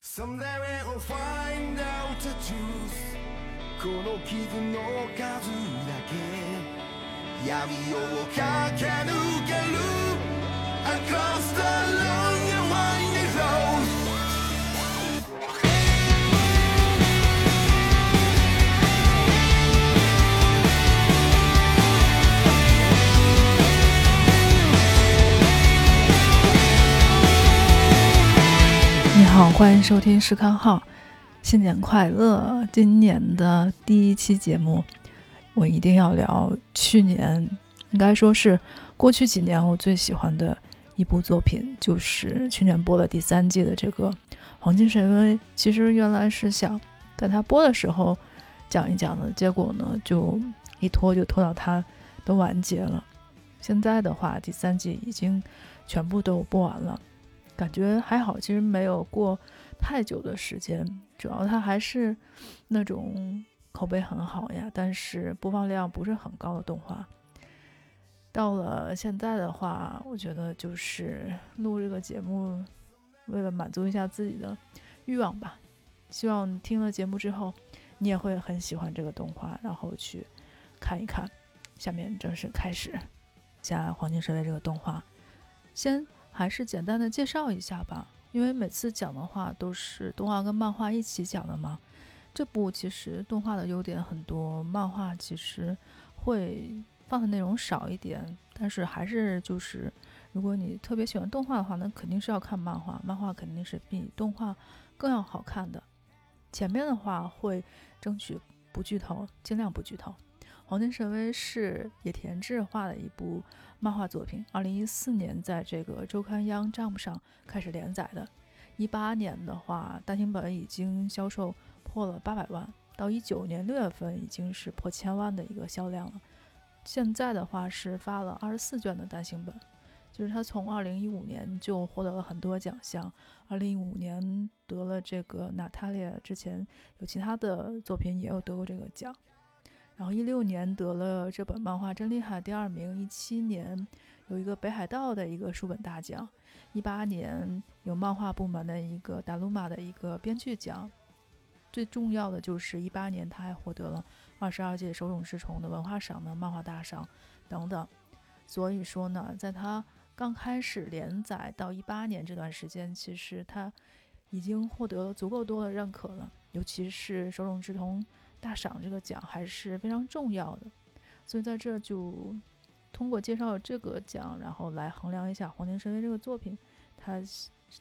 Someday we'll find out the truth この傷の数だけ闇を駆け抜ける Across the 好，欢迎收听视康号，新年快乐！今年的第一期节目，我一定要聊去年，应该说是过去几年我最喜欢的一部作品，就是去年播了第三季的这个《黄金神威》。其实原来是想在它播的时候讲一讲的，结果呢，就一拖就拖到它都完结了。现在的话，第三季已经全部都播完了。感觉还好，其实没有过太久的时间，主要它还是那种口碑很好呀，但是播放量不是很高的动画。到了现在的话，我觉得就是录这个节目，为了满足一下自己的欲望吧。希望听了节目之后，你也会很喜欢这个动画，然后去看一看。下面正式开始下《黄金时代》这个动画，先。还是简单的介绍一下吧，因为每次讲的话都是动画跟漫画一起讲的嘛。这部其实动画的优点很多，漫画其实会放的内容少一点，但是还是就是如果你特别喜欢动画的话，那肯定是要看漫画，漫画肯定是比动画更要好看的。前面的话会争取不剧透，尽量不剧透。《黄金神威》是野田智画的一部漫画作品，二零一四年在这个周刊央 Jump 上开始连载的。一八年的话，单行本已经销售破了八百万，到一九年六月份已经是破千万的一个销量了。现在的话是发了二十四卷的单行本，就是他从二零一五年就获得了很多奖项，二零一五年得了这个娜塔莉亚，之前有其他的作品也有得过这个奖。然后一六年得了这本漫画真厉害第二名，一七年有一个北海道的一个书本大奖，一八年有漫画部门的一个达鲁玛的一个编剧奖，最重要的就是一八年他还获得了二十二届手冢治虫的文化赏的漫画大赏等等。所以说呢，在他刚开始连载到一八年这段时间，其实他已经获得了足够多的认可了，尤其是手冢治虫。大赏这个奖还是非常重要的，所以在这就通过介绍这个奖，然后来衡量一下《黄金神威》这个作品，它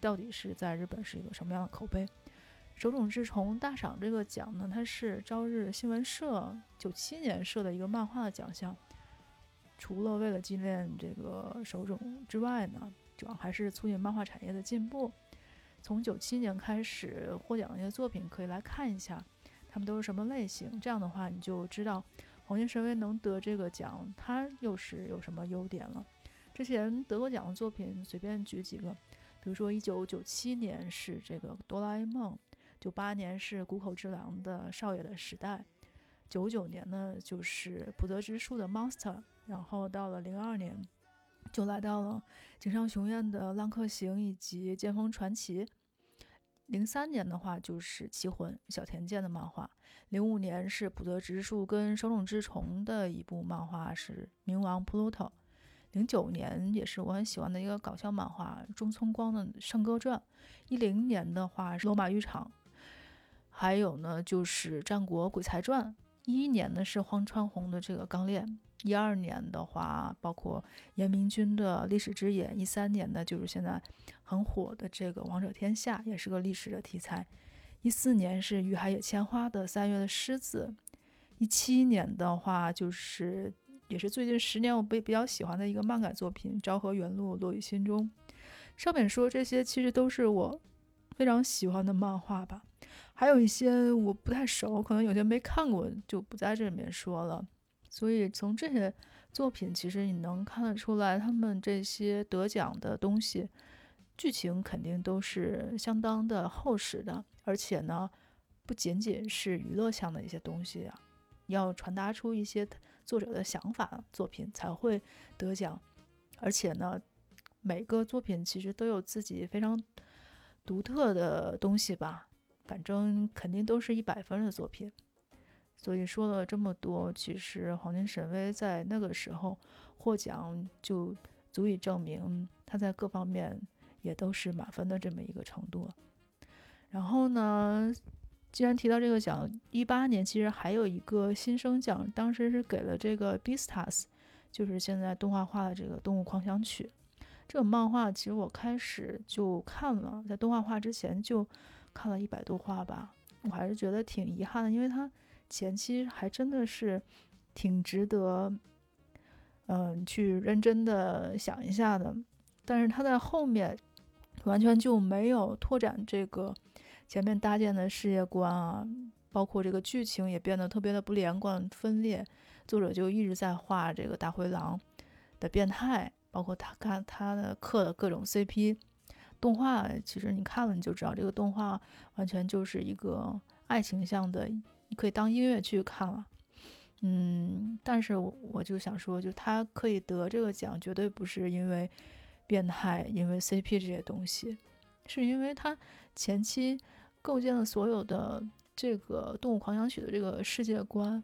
到底是在日本是一个什么样的口碑。手冢治虫大赏这个奖呢，它是朝日新闻社九七年设的一个漫画的奖项，除了为了纪念这个手冢之外呢，主要还是促进漫画产业的进步。从九七年开始获奖的一些作品，可以来看一下。们都是什么类型？这样的话，你就知道黄金神威能得这个奖，它又是有什么优点了。之前得过奖的作品，随便举几个，比如说一九九七年是这个哆啦 A 梦，九八年是谷口治郎的少爷的时代，九九年呢就是浦泽直树的 Monster，然后到了零二年就来到了井上雄彦的浪客行以及剑锋传奇。零三年的话就是《棋魂》小田健的漫画，零五年是普泽直树跟手冢治虫的一部漫画是《冥王 Pluto》，零九年也是我很喜欢的一个搞笑漫画中村光的《圣歌传》，一零年的话是《罗马浴场》，还有呢就是《战国鬼才传》，一一年呢是荒川弘的这个《钢炼》。一二年的话，包括严明君的历史之眼；一三年呢，就是现在很火的这个《王者天下》，也是个历史的题材；一四年是雨海野千花的《三月的狮子》；一七年的话，就是也是最近十年我被比较喜欢的一个漫改作品《昭和元禄落于心中》。上面说这些其实都是我非常喜欢的漫画吧，还有一些我不太熟，可能有些没看过，就不在这里面说了。所以从这些作品，其实你能看得出来，他们这些得奖的东西，剧情肯定都是相当的厚实的，而且呢，不仅仅是娱乐向的一些东西啊，要传达出一些作者的想法，作品才会得奖。而且呢，每个作品其实都有自己非常独特的东西吧。反正肯定都是一百分的作品。所以说了这么多，其实黄金神威在那个时候获奖就足以证明他在各方面也都是满分的这么一个程度。然后呢，既然提到这个奖，一八年其实还有一个新生奖，当时是给了这个 Beastars，就是现在动画化的这个《动物狂想曲》。这个漫画其实我开始就看了，在动画化之前就看了一百多话吧，我还是觉得挺遗憾的，因为它前期还真的是挺值得，嗯，去认真的想一下的。但是它在后面完全就没有拓展这个前面搭建的世界观啊，包括这个剧情也变得特别的不连贯分裂。作者就一直在画这个大灰狼的变态。包括他看他的刻的各种 CP 动画，其实你看了你就知道，这个动画完全就是一个爱情向的，你可以当音乐剧看了。嗯，但是我我就想说，就他可以得这个奖，绝对不是因为变态，因为 CP 这些东西，是因为他前期构建了所有的这个《动物狂想曲》的这个世界观，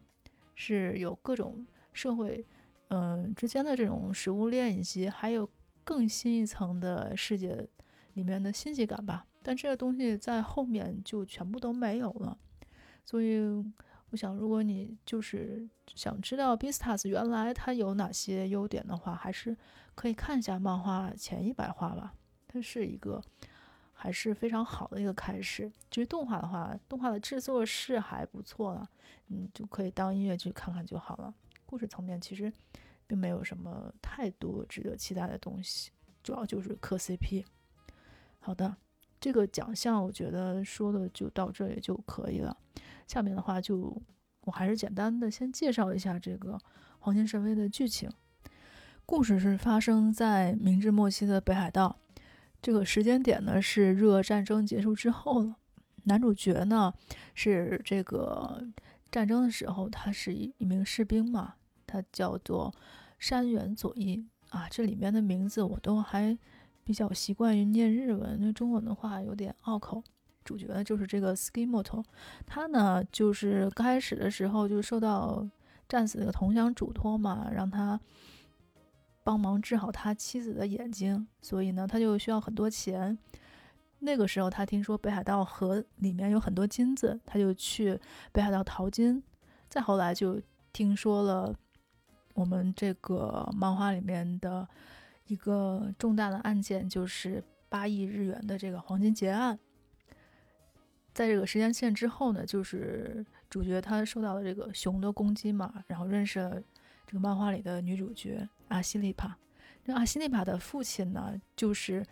是有各种社会。嗯，之间的这种食物链以及还有更新一层的世界里面的信息感吧，但这个东西在后面就全部都没有了。所以我想，如果你就是想知道 Bistas 原来它有哪些优点的话，还是可以看一下漫画前一百话吧。它是一个还是非常好的一个开始。至于动画的话，动画的制作是还不错了，你就可以当音乐剧看看就好了。故事层面其实并没有什么太多值得期待的东西，主要就是磕 CP。好的，这个奖项我觉得说的就到这里就可以了。下面的话就我还是简单的先介绍一下这个《黄金神威》的剧情。故事是发生在明治末期的北海道，这个时间点呢是日俄战争结束之后了。男主角呢是这个。战争的时候，他是一一名士兵嘛，他叫做山原佐一啊。这里面的名字我都还比较习惯于念日文，那中文的话有点拗口。主角呢就是这个 Skimoto，他呢就是刚开始的时候就受到战死的同乡嘱托嘛，让他帮忙治好他妻子的眼睛，所以呢他就需要很多钱。那个时候，他听说北海道河里面有很多金子，他就去北海道淘金。再后来，就听说了我们这个漫画里面的一个重大的案件，就是八亿日元的这个黄金劫案。在这个时间线之后呢，就是主角他受到了这个熊的攻击嘛，然后认识了这个漫画里的女主角阿西利帕。这阿西利帕的父亲呢，就是。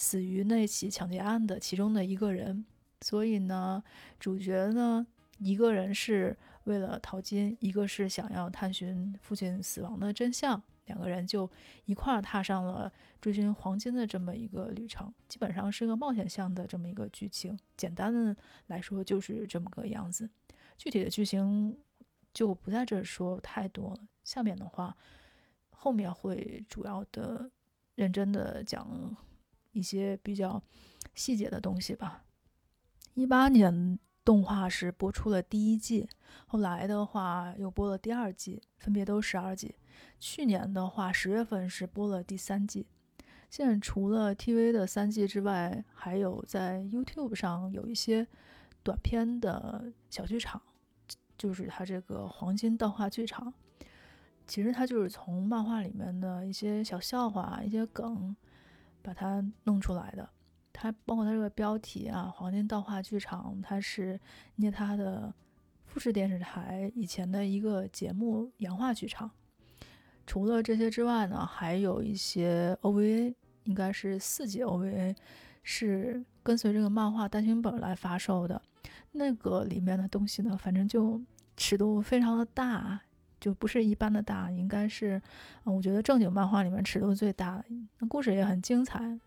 死于那起抢劫案的其中的一个人，所以呢，主角呢，一个人是为了淘金，一个是想要探寻父亲死亡的真相，两个人就一块儿踏上了追寻黄金的这么一个旅程，基本上是个冒险向的这么一个剧情。简单的来说就是这么个样子，具体的剧情就不在这说太多了。下面的话，后面会主要的认真的讲。一些比较细节的东西吧。一八年动画是播出了第一季，后来的话又播了第二季，分别都十二集。去年的话十月份是播了第三季。现在除了 TV 的三季之外，还有在 YouTube 上有一些短片的小剧场，就是它这个黄金动画剧场。其实它就是从漫画里面的一些小笑话、一些梗。把它弄出来的，它包括它这个标题啊，黄金道画剧场，它是捏它的富士电视台以前的一个节目洋画剧场。除了这些之外呢，还有一些 OVA，应该是四集 OVA，是跟随这个漫画单行本来发售的。那个里面的东西呢，反正就尺度非常的大。就不是一般的大，应该是，嗯，我觉得正经漫画里面尺度最大，那故事也很精彩。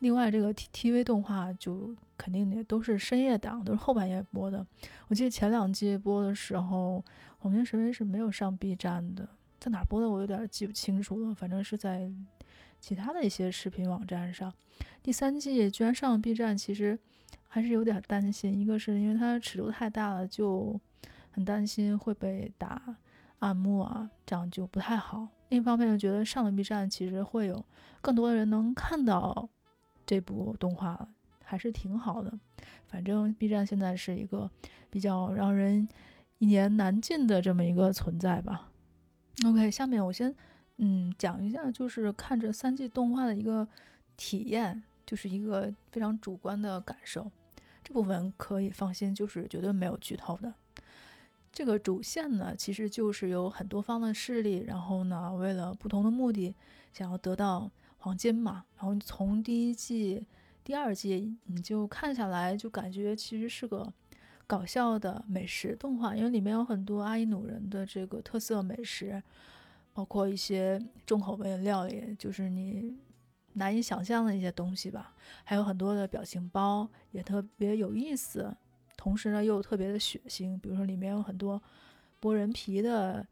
另外，这个 T T V 动画就肯定也都是深夜档，都是后半夜播的。我记得前两季播的时候，黄金神威是没有上 B 站的，在哪播的我有点记不清楚了，反正是在其他的一些视频网站上。第三季居然上了 B 站，其实还是有点担心。一个是因为它尺度太大了，就很担心会被打暗幕啊，这样就不太好。另一方面，又觉得上了 B 站，其实会有更多的人能看到这部动画，还是挺好的。反正 B 站现在是一个比较让人一言难尽的这么一个存在吧。OK，下面我先嗯讲一下，就是看这三季动画的一个体验，就是一个非常主观的感受。这部分可以放心，就是绝对没有剧透的。这个主线呢，其实就是有很多方的势力，然后呢，为了不同的目的，想要得到黄金嘛。然后从第一季、第二季你就看下来，就感觉其实是个搞笑的美食动画，因为里面有很多阿伊努人的这个特色美食，包括一些重口味的料理，就是你难以想象的一些东西吧。还有很多的表情包，也特别有意思。同时呢，又特别的血腥，比如说里面有很多剥人皮的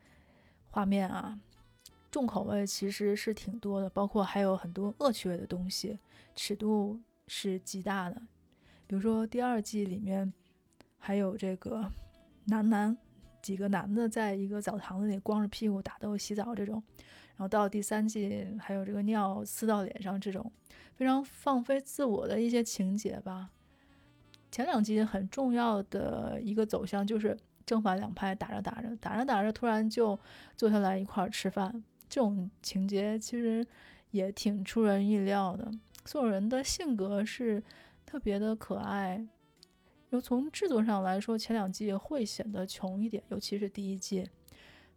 画面啊，重口味其实是挺多的，包括还有很多恶趣味的东西，尺度是极大的。比如说第二季里面还有这个 男男几个男的在一个澡堂子里光着屁股打斗洗澡这种，然后到第三季还有这个尿呲到脸上这种非常放飞自我的一些情节吧。前两集很重要的一个走向就是正反两派打着打着打着打着，突然就坐下来一块儿吃饭。这种情节其实也挺出人意料的。所有人的性格是特别的可爱。又从制作上来说，前两季会显得穷一点，尤其是第一季。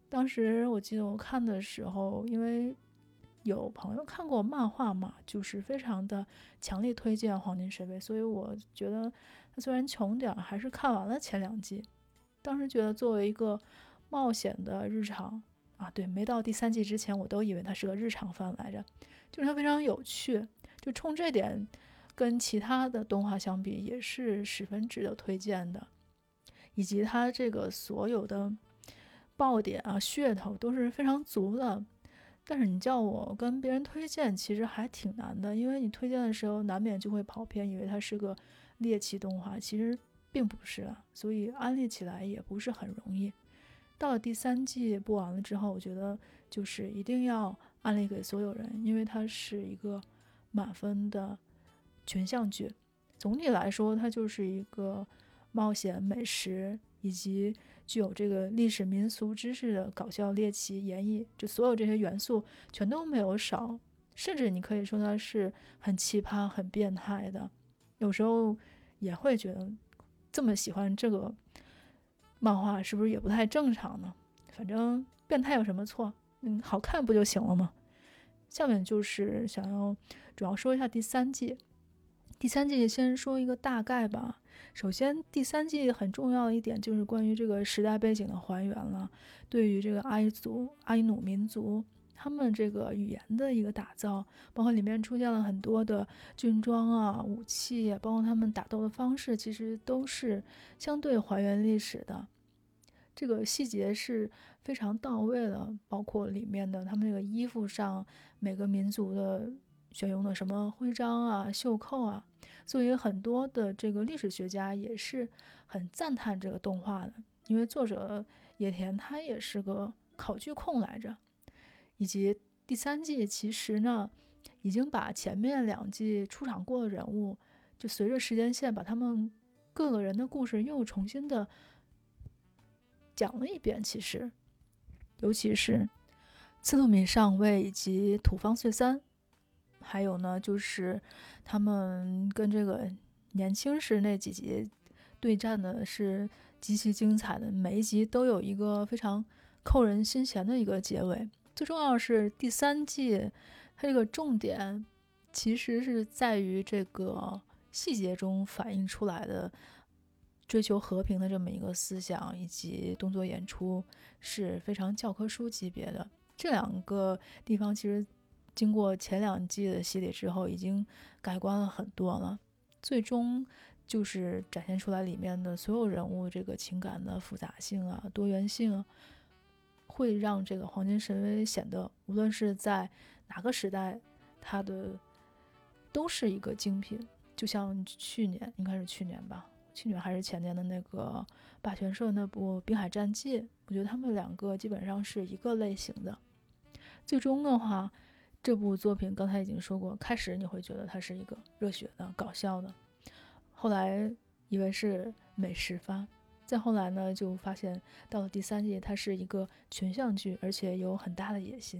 当时我记得我看的时候，因为。有朋友看过漫画嘛？就是非常的强力推荐《黄金水杯》，所以我觉得它虽然穷点儿，还是看完了前两季。当时觉得作为一个冒险的日常啊，对，没到第三季之前，我都以为它是个日常番来着，就是它非常有趣。就冲这点，跟其他的动画相比，也是十分值得推荐的。以及它这个所有的爆点啊、噱头都是非常足的。但是你叫我跟别人推荐，其实还挺难的，因为你推荐的时候难免就会跑偏，以为它是个猎奇动画，其实并不是啊，所以安利起来也不是很容易。到了第三季播完了之后，我觉得就是一定要安利给所有人，因为它是一个满分的群像剧。总体来说，它就是一个冒险美食。以及具有这个历史民俗知识的搞笑猎奇演绎，就所有这些元素全都没有少，甚至你可以说它是很奇葩、很变态的。有时候也会觉得，这么喜欢这个漫画是不是也不太正常呢？反正变态有什么错？嗯，好看不就行了吗？下面就是想要主要说一下第三季。第三季先说一个大概吧。首先，第三季很重要的一点就是关于这个时代背景的还原了，对于这个阿伊族、阿伊努民族他们这个语言的一个打造，包括里面出现了很多的军装啊、武器，包括他们打斗的方式，其实都是相对还原历史的。这个细节是非常到位的，包括里面的他们那个衣服上每个民族的。选用的什么徽章啊、袖扣啊，所以很多的这个历史学家也是很赞叹这个动画的，因为作者野田他也是个考据控来着。以及第三季其实呢，已经把前面两季出场过的人物，就随着时间线把他们各个人的故事又重新的讲了一遍。其实，尤其是刺兔米上尉以及土方岁三。还有呢，就是他们跟这个年轻时那几集对战的是极其精彩的，每一集都有一个非常扣人心弦的一个结尾。最重要是第三季，它这个重点其实是在于这个细节中反映出来的追求和平的这么一个思想，以及动作演出是非常教科书级别的。这两个地方其实。经过前两季的洗礼之后，已经改观了很多了。最终就是展现出来里面的所有人物这个情感的复杂性啊、多元性，会让这个黄金神威显得无论是在哪个时代，它的都是一个精品。就像去年，应该是去年吧，去年还是前年的那个霸权社那部《滨海战记》，我觉得他们两个基本上是一个类型的。最终的话，这部作品刚才已经说过，开始你会觉得它是一个热血的、搞笑的，后来以为是美食番，再后来呢，就发现到了第三季，它是一个群像剧，而且有很大的野心。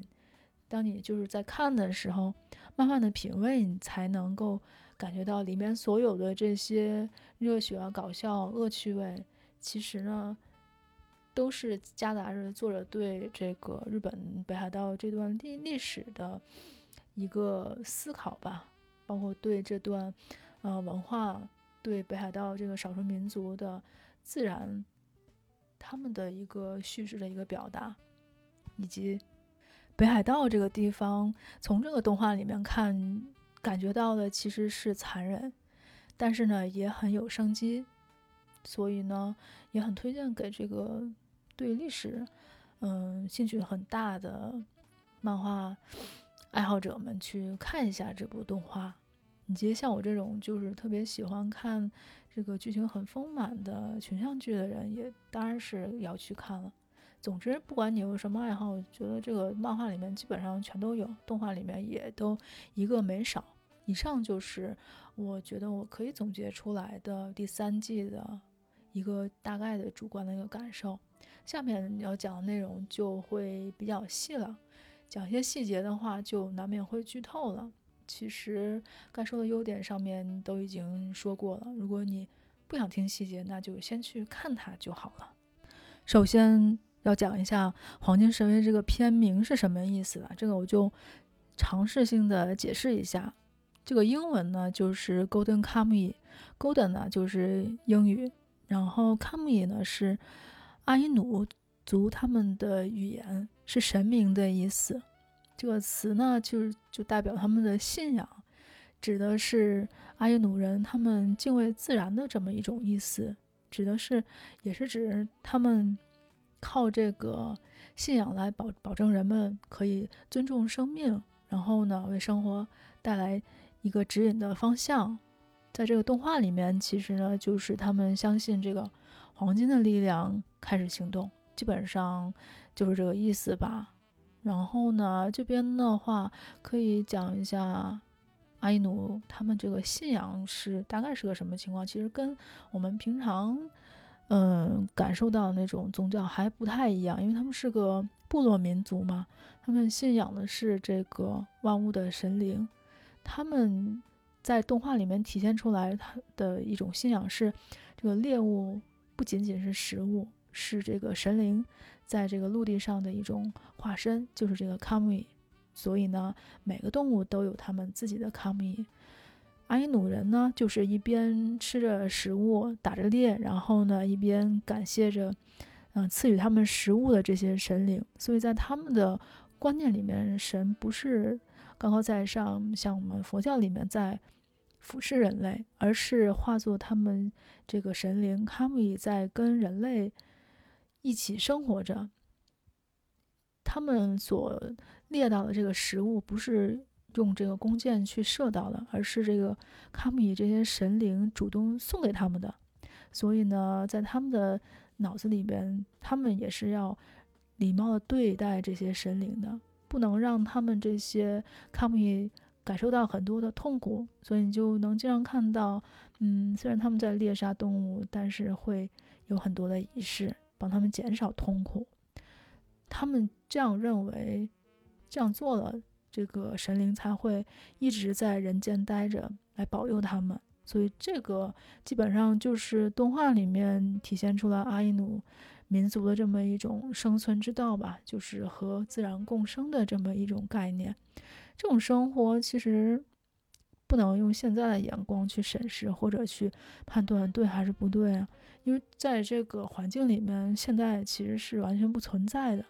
当你就是在看的时候，慢慢的品味，你才能够感觉到里面所有的这些热血啊、搞笑、恶趣味，其实呢，都是夹杂着作者对这个日本北海道这段历历史的一个思考吧，包括对这段呃文化、对北海道这个少数民族的自然，他们的一个叙事的一个表达，以及。北海道这个地方，从这个动画里面看，感觉到的其实是残忍，但是呢，也很有生机，所以呢，也很推荐给这个对历史，嗯，兴趣很大的漫画爱好者们去看一下这部动画。以及像我这种就是特别喜欢看这个剧情很丰满的群像剧的人，也当然是要去看了。总之，不管你有什么爱好，我觉得这个漫画里面基本上全都有，动画里面也都一个没少。以上就是我觉得我可以总结出来的第三季的一个大概的主观的一个感受。下面要讲的内容就会比较细了，讲一些细节的话就难免会剧透了。其实该说的优点上面都已经说过了，如果你不想听细节，那就先去看它就好了。首先。要讲一下“黄金神威”这个片名是什么意思了，这个我就尝试性的解释一下。这个英文呢就是 “Golden Kamuy”，Golden 呢就是英语，然后 Kamuy 呢是阿伊努族他们的语言，是神明的意思。这个词呢就就代表他们的信仰，指的是阿伊努人他们敬畏自然的这么一种意思，指的是也是指他们。靠这个信仰来保保证人们可以尊重生命，然后呢，为生活带来一个指引的方向。在这个动画里面，其实呢，就是他们相信这个黄金的力量开始行动，基本上就是这个意思吧。然后呢，这边的话可以讲一下阿伊努他们这个信仰是大概是个什么情况。其实跟我们平常。嗯，感受到那种宗教还不太一样，因为他们是个部落民族嘛，他们信仰的是这个万物的神灵。他们在动画里面体现出来他的一种信仰是，这个猎物不仅仅是食物，是这个神灵在这个陆地上的一种化身，就是这个卡米。所以呢，每个动物都有他们自己的卡米。阿伊努人呢，就是一边吃着食物，打着猎，然后呢，一边感谢着，嗯，赐予他们食物的这些神灵。所以在他们的观念里面，神不是高高在上，像我们佛教里面在俯视人类，而是化作他们这个神灵卡米在跟人类一起生活着。他们所猎到的这个食物，不是。用这个弓箭去射到的，而是这个卡米这些神灵主动送给他们的。所以呢，在他们的脑子里边，他们也是要礼貌的对待这些神灵的，不能让他们这些卡米感受到很多的痛苦。所以你就能经常看到，嗯，虽然他们在猎杀动物，但是会有很多的仪式帮他们减少痛苦。他们这样认为，这样做了。这个神灵才会一直在人间待着，来保佑他们。所以这个基本上就是动画里面体现出来阿伊努民族的这么一种生存之道吧，就是和自然共生的这么一种概念。这种生活其实不能用现在的眼光去审视或者去判断对还是不对啊，因为在这个环境里面，现在其实是完全不存在的。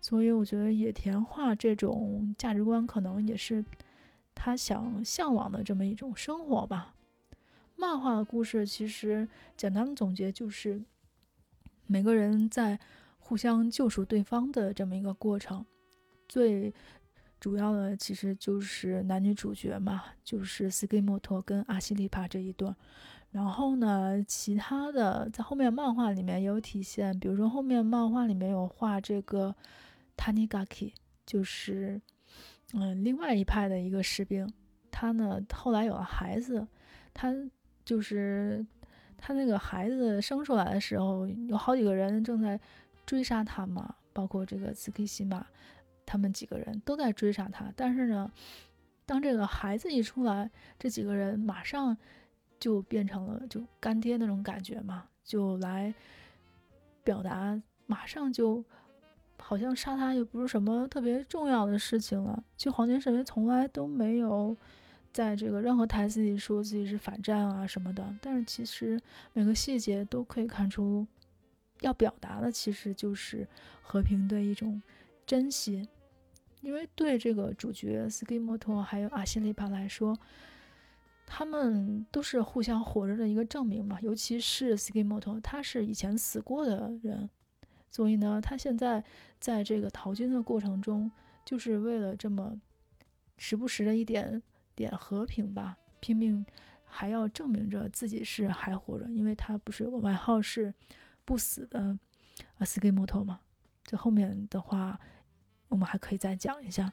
所以我觉得野田画这种价值观可能也是他想向往的这么一种生活吧。漫画的故事其实简单的总结就是每个人在互相救赎对方的这么一个过程。最主要的其实就是男女主角嘛，就是斯基莫托跟阿西利帕这一对。然后呢，其他的在后面漫画里面也有体现，比如说后面漫画里面有画这个 taniaki 就是嗯另外一派的一个士兵，他呢后来有了孩子，他就是他那个孩子生出来的时候，有好几个人正在追杀他嘛，包括这个斯基西马，他们几个人都在追杀他，但是呢，当这个孩子一出来，这几个人马上。就变成了就干爹那种感觉嘛，就来表达，马上就好像杀他也不是什么特别重要的事情了。就黄金神威从来都没有在这个任何台词里说自己是反战啊什么的，但是其实每个细节都可以看出，要表达的其实就是和平的一种珍惜。因为对这个主角斯基莫托还有阿西利帕来说。他们都是互相活着的一个证明嘛，尤其是 Skimoto，他是以前死过的人，所以呢，他现在在这个淘金的过程中，就是为了这么时不时的一点点和平吧，拼命还要证明着自己是还活着，因为他不是有个外号是不死的啊 Skimoto 嘛，这后面的话我们还可以再讲一下。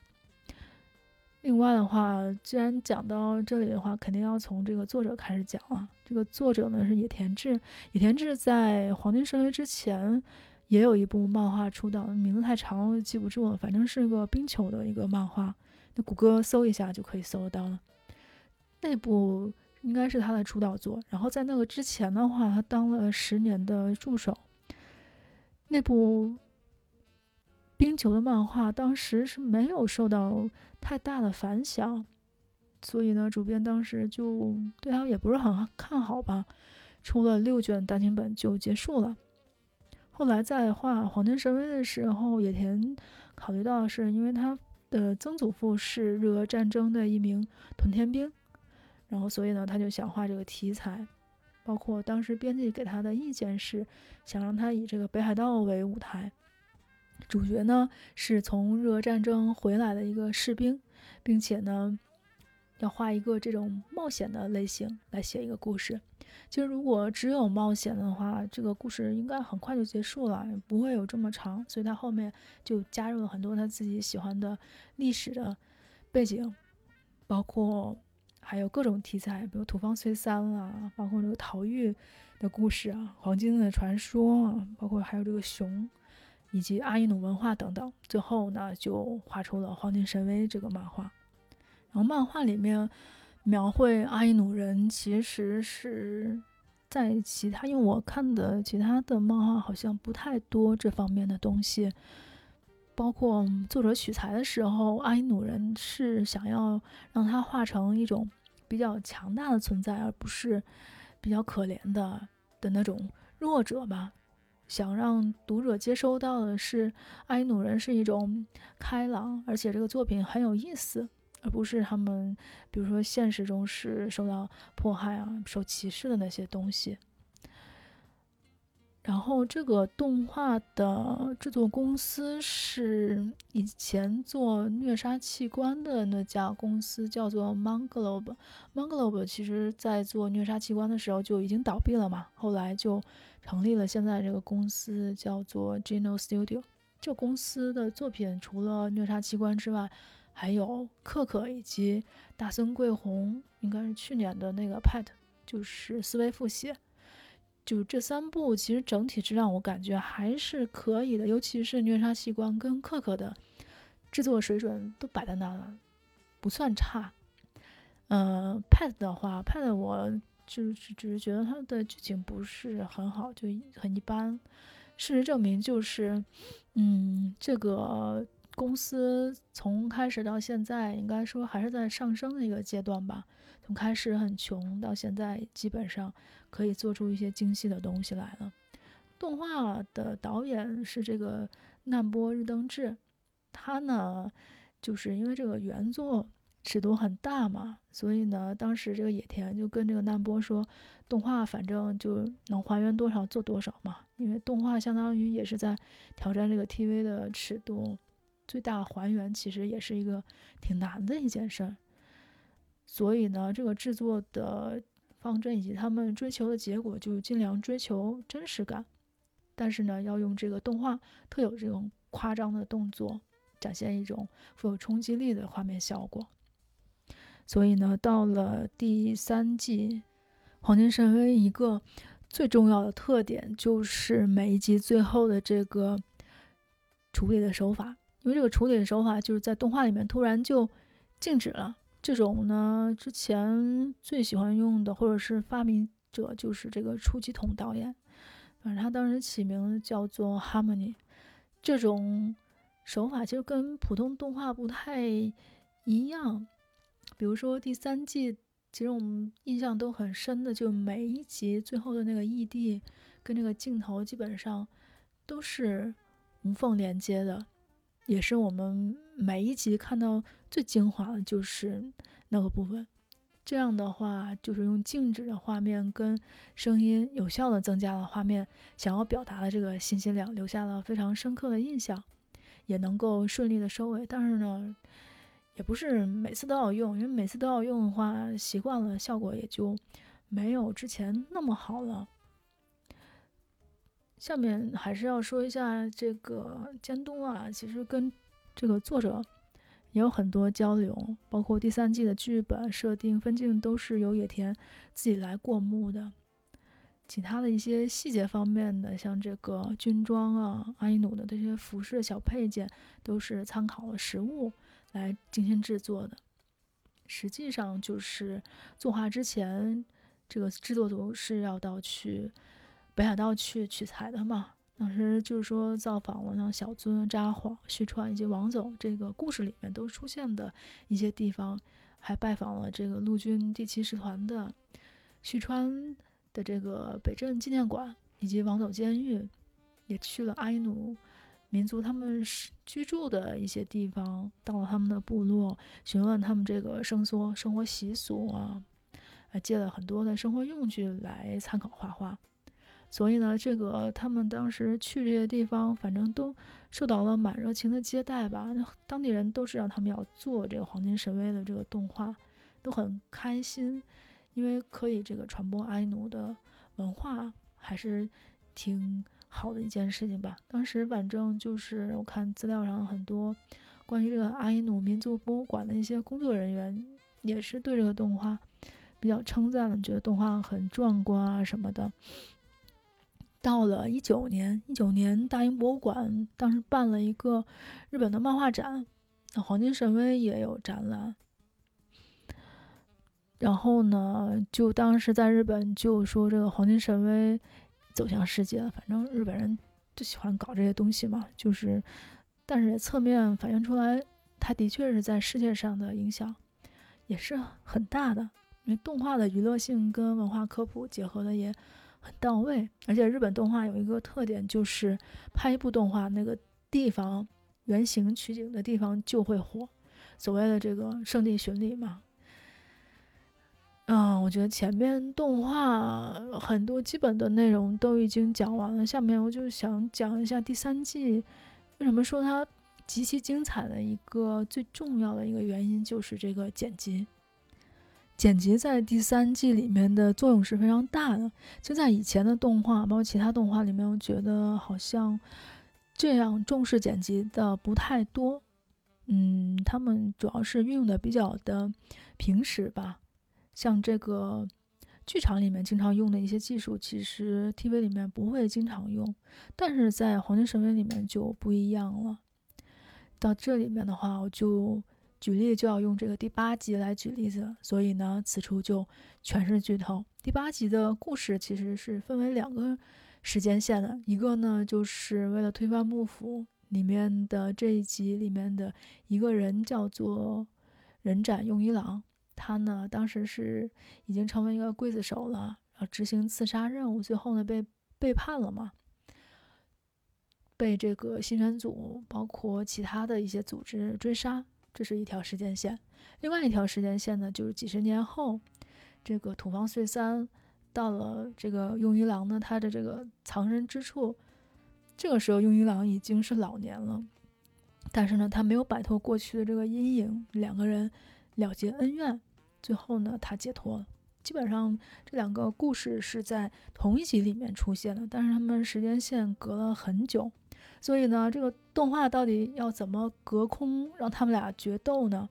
另外的话，既然讲到这里的话，肯定要从这个作者开始讲啊。这个作者呢是野田智，野田智在《黄金神威》之前也有一部漫画出道，名字太长我记不住了，反正是个冰球的一个漫画，那谷歌搜一下就可以搜得到了。那部应该是他的出道作。然后在那个之前的话，他当了十年的助手。那部。冰球的漫画当时是没有受到太大的反响，所以呢，主编当时就对他也不是很看好吧，出了六卷单行本就结束了。后来在画《黄金神威》的时候，野田考虑到是因为他的曾祖父是日俄战争的一名屯田兵，然后所以呢，他就想画这个题材，包括当时编辑给他的意见是想让他以这个北海道为舞台。主角呢是从日俄战争回来的一个士兵，并且呢要画一个这种冒险的类型来写一个故事。其实如果只有冒险的话，这个故事应该很快就结束了，不会有这么长。所以他后面就加入了很多他自己喜欢的历史的背景，包括还有各种题材，比如土方岁三啊，包括这个逃狱的故事啊，黄金的传说啊，包括还有这个熊。以及阿伊努文化等等，最后呢就画出了《黄金神威》这个漫画。然后漫画里面描绘阿伊努人，其实是在其他，因为我看的其他的漫画好像不太多这方面的东西。包括作者取材的时候，阿伊努人是想要让他画成一种比较强大的存在，而不是比较可怜的的那种弱者吧。想让读者接收到的是，埃努人是一种开朗，而且这个作品很有意思，而不是他们，比如说现实中是受到迫害啊、受歧视的那些东西。然后，这个动画的制作公司是以前做虐杀器官的那家公司，叫做 Monglobe。Monglobe 其实在做虐杀器官的时候就已经倒闭了嘛，后来就成立了现在这个公司，叫做 Geno Studio。这公司的作品除了虐杀器官之外，还有克克以及大森贵弘，应该是去年的那个 Pet，就是思维复写。就这三部，其实整体质量我感觉还是可以的，尤其是虐杀器官跟克克的制作水准都摆在那了，不算差。嗯，Pat 的话，Pat 我就是只是觉得它的剧情不是很好，就很一般。事实证明，就是嗯，这个。公司从开始到现在，应该说还是在上升的一个阶段吧。从开始很穷，到现在基本上可以做出一些精细的东西来了。动画的导演是这个难波日登志，他呢，就是因为这个原作尺度很大嘛，所以呢，当时这个野田就跟这个难波说，动画反正就能还原多少做多少嘛，因为动画相当于也是在挑战这个 TV 的尺度。最大还原，其实也是一个挺难的一件事儿。所以呢，这个制作的方针以及他们追求的结果，就尽量追求真实感，但是呢，要用这个动画特有这种夸张的动作，展现一种富有冲击力的画面效果。所以呢，到了第三季，《黄金神威》一个最重要的特点就是每一集最后的这个处理的手法，因为这个处理的手法就是在动画里面突然就静止了。这种呢，之前最喜欢用的或者是发明者就是这个出吉统导演，反正他当时起名叫做 Harmony。这种手法其实跟普通动画不太一样。比如说第三季，其实我们印象都很深的，就每一集最后的那个异地跟这个镜头基本上都是无缝连接的。也是我们每一集看到最精华的就是那个部分，这样的话就是用静止的画面跟声音有效的增加了画面想要表达的这个信息量，留下了非常深刻的印象，也能够顺利的收尾。但是呢，也不是每次都要用，因为每次都要用的话，习惯了效果也就没有之前那么好了。下面还是要说一下这个监督啊，其实跟这个作者也有很多交流，包括第三季的剧本设定、分镜都是由野田自己来过目的。其他的一些细节方面的，像这个军装啊、阿伊努的这些服饰小配件，都是参考了实物来精心制作的。实际上就是作画之前，这个制作组是要到去。北海道去取材的嘛，当时就是说造访了像小樽、札幌、旭川以及王总这个故事里面都出现的一些地方，还拜访了这个陆军第七师团的旭川的这个北镇纪念馆以及王总监狱，也去了阿伊努民族他们居住的一些地方，到了他们的部落，询问他们这个生缩生活习俗啊，还借了很多的生活用具来参考画画。所以呢，这个他们当时去这些地方，反正都受到了蛮热情的接待吧。当地人都知道他们要做这个《黄金神威》的这个动画，都很开心，因为可以这个传播阿伊努的文化，还是挺好的一件事情吧。当时反正就是我看资料上很多关于这个阿伊努民族博物馆的一些工作人员，也是对这个动画比较称赞的，觉得动画很壮观啊什么的。到了一九年，一九年大英博物馆当时办了一个日本的漫画展，那黄金神威也有展览。然后呢，就当时在日本就说这个黄金神威走向世界了。反正日本人就喜欢搞这些东西嘛，就是，但是侧面反映出来，它的确是在世界上的影响也是很大的，因为动画的娱乐性跟文化科普结合的也。很到位，而且日本动画有一个特点，就是拍一部动画，那个地方原型取景的地方就会火，所谓的这个圣地巡礼嘛。嗯，我觉得前面动画很多基本的内容都已经讲完了，下面我就想讲一下第三季为什么说它极其精彩的一个最重要的一个原因，就是这个剪辑。剪辑在第三季里面的作用是非常大的。就在以前的动画，包括其他动画里面，我觉得好像这样重视剪辑的不太多。嗯，他们主要是运用的比较的平时吧。像这个剧场里面经常用的一些技术，其实 TV 里面不会经常用，但是在《黄金神威》里面就不一样了。到这里面的话，我就。举例就要用这个第八集来举例子，所以呢，此处就全是剧透。第八集的故事其实是分为两个时间线的，一个呢就是为了推翻幕府里面的这一集里面的一个人叫做人斩用一郎，他呢当时是已经成为一个刽子手了，要执行刺杀任务，最后呢被背叛了嘛，被这个新选组包括其他的一些组织追杀。这是一条时间线，另外一条时间线呢，就是几十年后，这个土方岁三到了这个用一郎呢，他的这个藏身之处，这个时候用一郎已经是老年了，但是呢，他没有摆脱过去的这个阴影，两个人了结恩怨，最后呢，他解脱了。基本上这两个故事是在同一集里面出现的，但是他们时间线隔了很久，所以呢，这个动画到底要怎么隔空让他们俩决斗呢？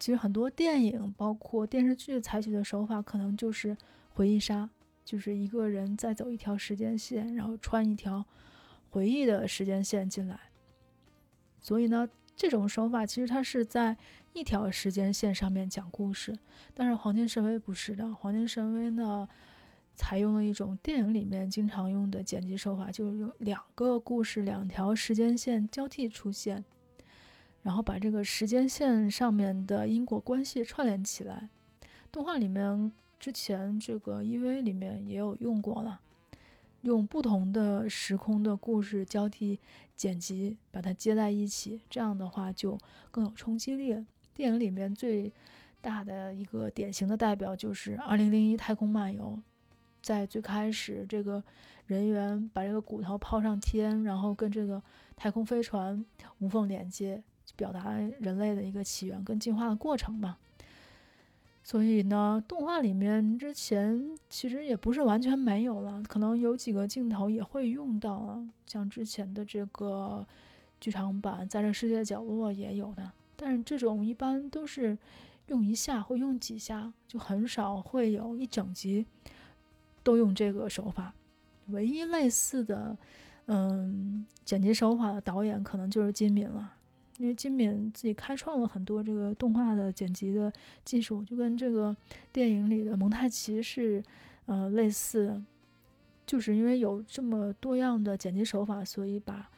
其实很多电影包括电视剧采取的手法，可能就是回忆杀，就是一个人再走一条时间线，然后穿一条回忆的时间线进来。所以呢，这种手法其实它是在一条时间线上面讲故事，但是《黄金神威》不是的，《黄金神威》呢采用了一种电影里面经常用的剪辑手法，就是用两个故事、两条时间线交替出现，然后把这个时间线上面的因果关系串联起来。动画里面之前这个 EV 里面也有用过了。用不同的时空的故事交替剪辑，把它接在一起，这样的话就更有冲击力。电影里面最大的一个典型的代表就是《二零零一太空漫游》。在最开始，这个人员把这个骨头抛上天，然后跟这个太空飞船无缝连接，表达人类的一个起源跟进化的过程嘛。所以呢，动画里面之前其实也不是完全没有了，可能有几个镜头也会用到了，像之前的这个剧场版，在这世界角落也有的。但是这种一般都是用一下或用几下，就很少会有一整集都用这个手法。唯一类似的，嗯，剪辑手法的导演可能就是金敏了。因为金敏自己开创了很多这个动画的剪辑的技术，就跟这个电影里的蒙太奇是，呃，类似。就是因为有这么多样的剪辑手法，所以把，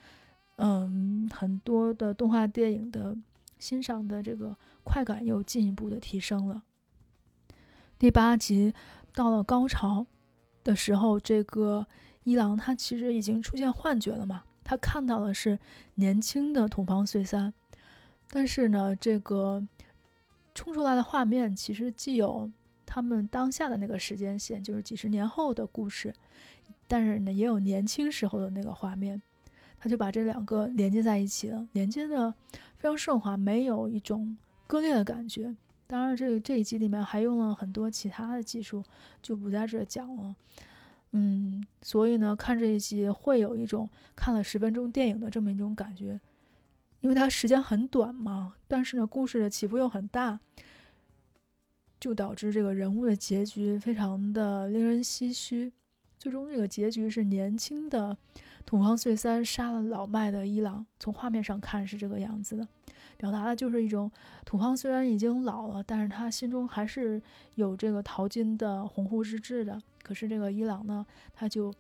嗯，很多的动画电影的欣赏的这个快感又进一步的提升了。第八集到了高潮的时候，这个一郎他其实已经出现幻觉了嘛。他看到的是年轻的土方岁三，但是呢，这个冲出来的画面其实既有他们当下的那个时间线，就是几十年后的故事，但是呢，也有年轻时候的那个画面，他就把这两个连接在一起了，连接的非常顺滑，没有一种割裂的感觉。当然，这这一集里面还用了很多其他的技术，就不在这讲了。嗯，所以呢，看这一集会有一种看了十分钟电影的这么一种感觉，因为它时间很短嘛，但是呢，故事的起伏又很大，就导致这个人物的结局非常的令人唏嘘。最终这个结局是年轻的土方岁三杀了老迈的伊朗，从画面上看是这个样子的，表达的就是一种土方虽然已经老了，但是他心中还是有这个淘金的鸿鹄之志的。可是这个伊朗呢，他就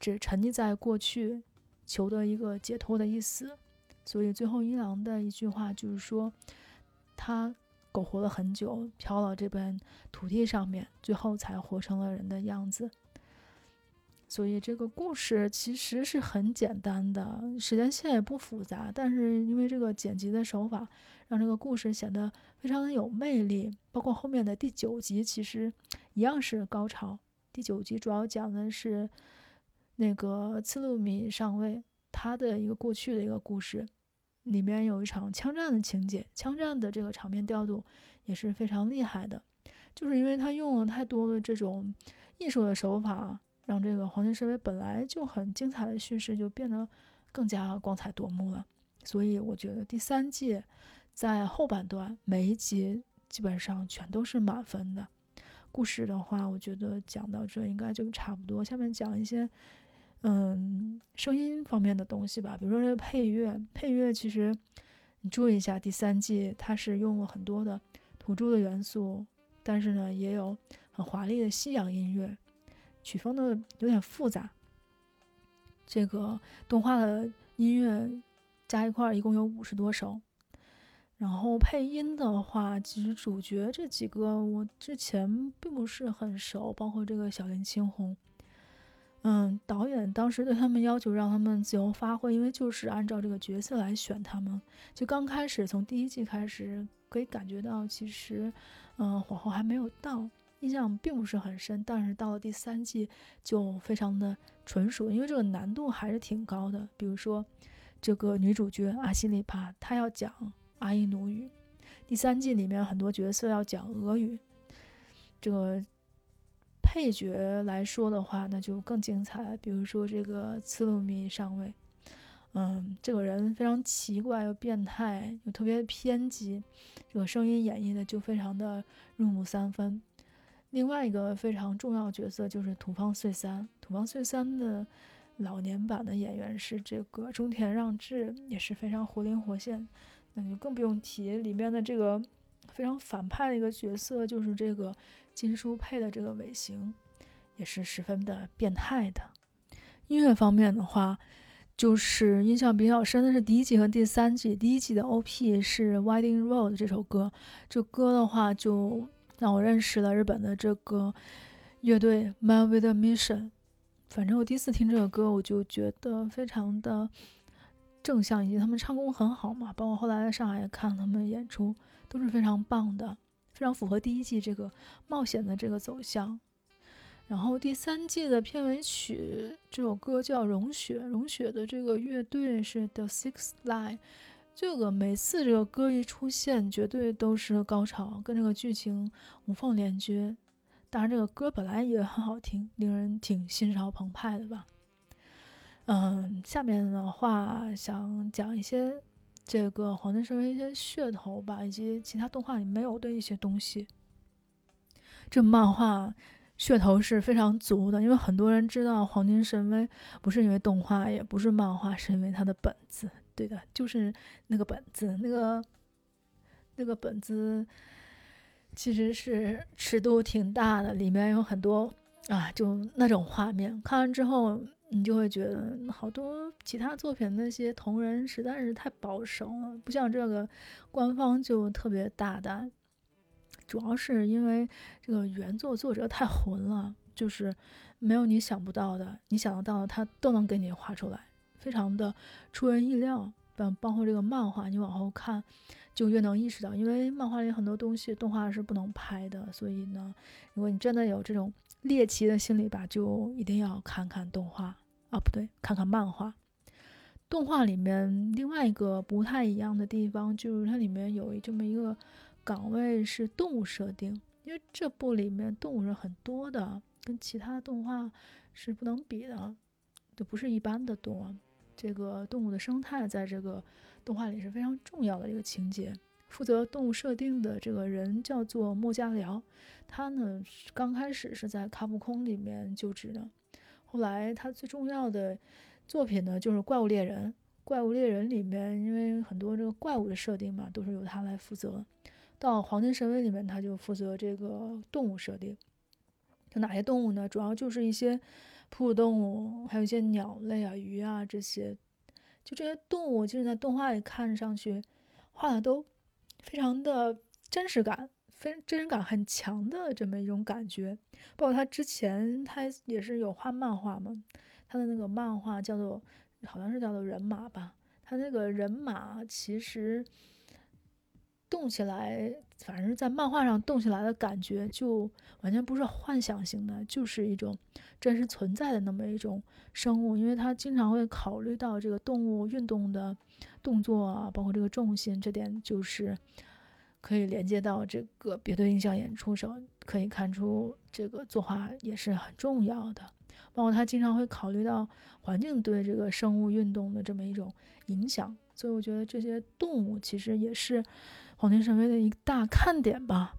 只沉溺在过去，求得一个解脱的意思。所以最后伊朗的一句话就是说，他苟活了很久，飘到这片土地上面，最后才活成了人的样子。所以这个故事其实是很简单的，时间线也不复杂，但是因为这个剪辑的手法，让这个故事显得非常的有魅力。包括后面的第九集，其实一样是高潮。第九集主要讲的是那个次路米上尉他的一个过去的一个故事，里面有一场枪战的情节，枪战的这个场面调度也是非常厉害的，就是因为他用了太多的这种艺术的手法。让这个黄金神威本来就很精彩的叙事就变得更加光彩夺目了，所以我觉得第三季在后半段每一集基本上全都是满分的。故事的话，我觉得讲到这应该就差不多。下面讲一些嗯声音方面的东西吧，比如说这个配乐，配乐其实你注意一下，第三季它是用了很多的土著的元素，但是呢也有很华丽的西洋音乐。曲风的有点复杂，这个动画的音乐加一块儿一共有五十多首，然后配音的话，其实主角这几个我之前并不是很熟，包括这个小林青红，嗯，导演当时对他们要求让他们自由发挥，因为就是按照这个角色来选他们。就刚开始从第一季开始可以感觉到，其实嗯，火候还没有到。印象并不是很深，但是到了第三季就非常的纯熟，因为这个难度还是挺高的。比如说，这个女主角阿西里帕，她要讲阿伊努语。第三季里面很多角色要讲俄语，这个配角来说的话，那就更精彩。比如说这个次鲁米上尉，嗯，这个人非常奇怪又变态又特别偏激，这个声音演绎的就非常的入木三分。另外一个非常重要角色就是土方岁三，土方岁三的老年版的演员是这个中田让治，也是非常活灵活现。那就更不用提里面的这个非常反派的一个角色，就是这个金书配的这个尾行，也是十分的变态的。音乐方面的话，就是印象比较深的是第一季和第三季。第一季的 OP 是《Winding Road》这首歌，这歌的话就让我认识了日本的这个乐队 Man with a Mission。反正我第一次听这个歌，我就觉得非常的。正向以及他们唱功很好嘛，包括后来在上海看他们演出都是非常棒的，非常符合第一季这个冒险的这个走向。然后第三季的片尾曲这首歌叫《融雪》，融雪的这个乐队是 The Six Line，这个每次这个歌一出现，绝对都是高潮，跟这个剧情无缝连接。当然，这个歌本来也很好听，令人挺心潮澎湃的吧。嗯，下面的话想讲一些这个黄金神威一些噱头吧，以及其他动画里没有的一些东西。这漫画噱头是非常足的，因为很多人知道黄金神威不是因为动画，也不是漫画，是因为它的本子。对的，就是那个本子，那个那个本子其实是尺度挺大的，里面有很多啊，就那种画面，看完之后。你就会觉得好多其他作品那些同人实在是太保守了，不像这个官方就特别大胆。主要是因为这个原作作者太混了，就是没有你想不到的，你想得到的他都能给你画出来，非常的出人意料。包包括这个漫画，你往后看就越能意识到，因为漫画里很多东西动画是不能拍的，所以呢，如果你真的有这种。猎奇的心理吧，就一定要看看动画啊，不对，看看漫画。动画里面另外一个不太一样的地方，就是它里面有这么一个岗位是动物设定，因为这部里面动物是很多的，跟其他动画是不能比的，就不是一般的多。这个动物的生态在这个动画里是非常重要的一个情节。负责动物设定的这个人叫做莫加辽，他呢刚开始是在卡普空里面就职的，后来他最重要的作品呢就是《怪物猎人》。《怪物猎人》里面因为很多这个怪物的设定嘛，都是由他来负责。到《黄金神威》里面，他就负责这个动物设定。有哪些动物呢？主要就是一些哺乳动物，还有一些鸟类啊、鱼啊这些。就这些动物，其实在动画里看上去画的都。非常的真实感，非真实感很强的这么一种感觉。包括他之前他也是有画漫画嘛，他的那个漫画叫做好像是叫做人马吧。他那个人马其实动起来，反正在漫画上动起来的感觉就完全不是幻想型的，就是一种真实存在的那么一种生物。因为他经常会考虑到这个动物运动的。动作啊，包括这个重心，这点就是可以连接到这个别的印象演出上，可以看出这个作画也是很重要的。包括他经常会考虑到环境对这个生物运动的这么一种影响，所以我觉得这些动物其实也是黄金神威的一大看点吧。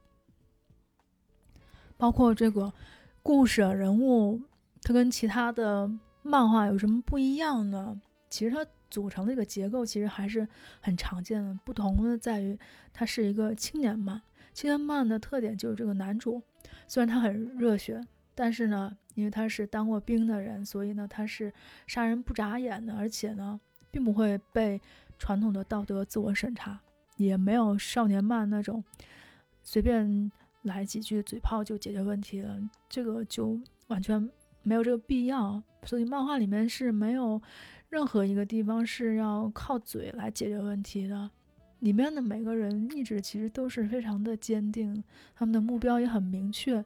包括这个故事人物，它跟其他的漫画有什么不一样呢？其实它。组成的一个结构其实还是很常见的，不同的在于它是一个青年漫。青年漫的特点就是这个男主，虽然他很热血，但是呢，因为他是当过兵的人，所以呢，他是杀人不眨眼的，而且呢，并不会被传统的道德自我审查，也没有少年漫那种随便来几句嘴炮就解决问题了，这个就完全没有这个必要。所以漫画里面是没有。任何一个地方是要靠嘴来解决问题的，里面的每个人意志其实都是非常的坚定，他们的目标也很明确，